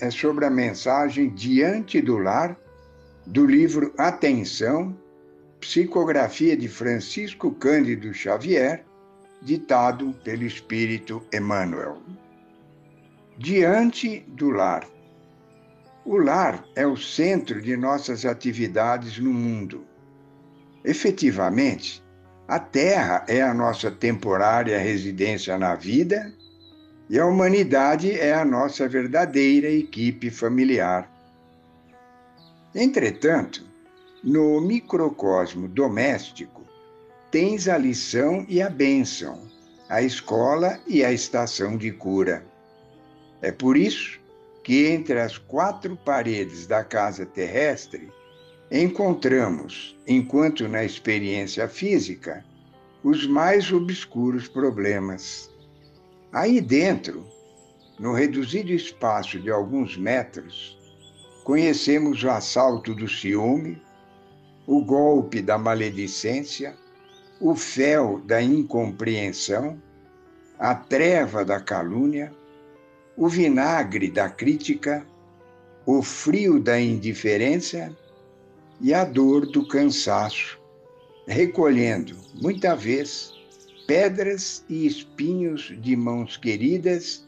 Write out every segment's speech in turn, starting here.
é sobre a mensagem Diante do Lar do livro Atenção, psicografia de Francisco Cândido Xavier, ditado pelo Espírito Emmanuel. Diante do lar. O lar é o centro de nossas atividades no mundo. Efetivamente, a Terra é a nossa temporária residência na vida e a humanidade é a nossa verdadeira equipe familiar. Entretanto, no microcosmo doméstico, tens a lição e a bênção, a escola e a estação de cura. É por isso que entre as quatro paredes da casa terrestre encontramos, enquanto na experiência física, os mais obscuros problemas. Aí dentro, no reduzido espaço de alguns metros, conhecemos o assalto do ciúme, o golpe da maledicência, o fel da incompreensão, a treva da calúnia, o vinagre da crítica, o frio da indiferença e a dor do cansaço, recolhendo, muita vez, pedras e espinhos de mãos queridas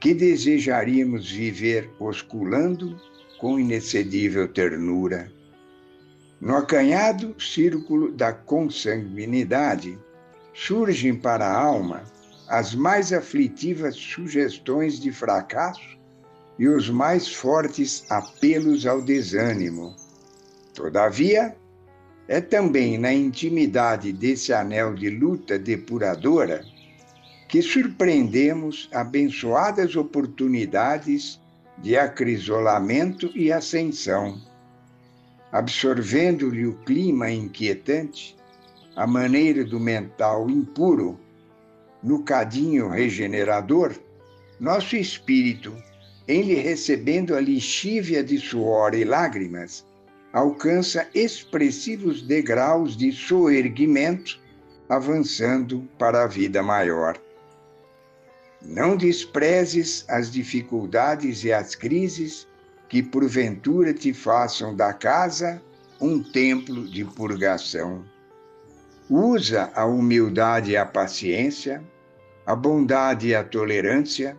que desejaríamos viver osculando com inexcedível ternura. No acanhado círculo da consanguinidade, surgem para a alma as mais aflitivas sugestões de fracasso e os mais fortes apelos ao desânimo. Todavia, é também na intimidade desse anel de luta depuradora que surpreendemos abençoadas oportunidades de acrisolamento e ascensão, absorvendo-lhe o clima inquietante, a maneira do mental impuro, no cadinho regenerador, nosso espírito, em lhe recebendo a lixívia de suor e lágrimas, alcança expressivos degraus de soerguimento, avançando para a vida maior. Não desprezes as dificuldades e as crises que porventura te façam da casa um templo de purgação. Usa a humildade e a paciência, a bondade e a tolerância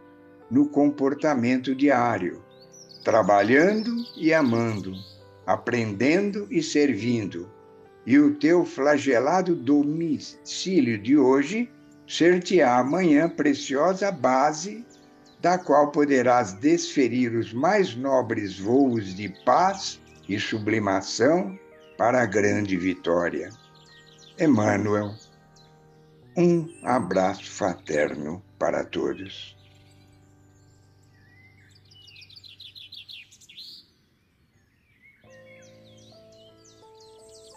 no comportamento diário, trabalhando e amando aprendendo e servindo, e o teu flagelado domicílio de hoje ser-te-á amanhã preciosa base da qual poderás desferir os mais nobres voos de paz e sublimação para a grande vitória. Emmanuel, um abraço fraterno para todos.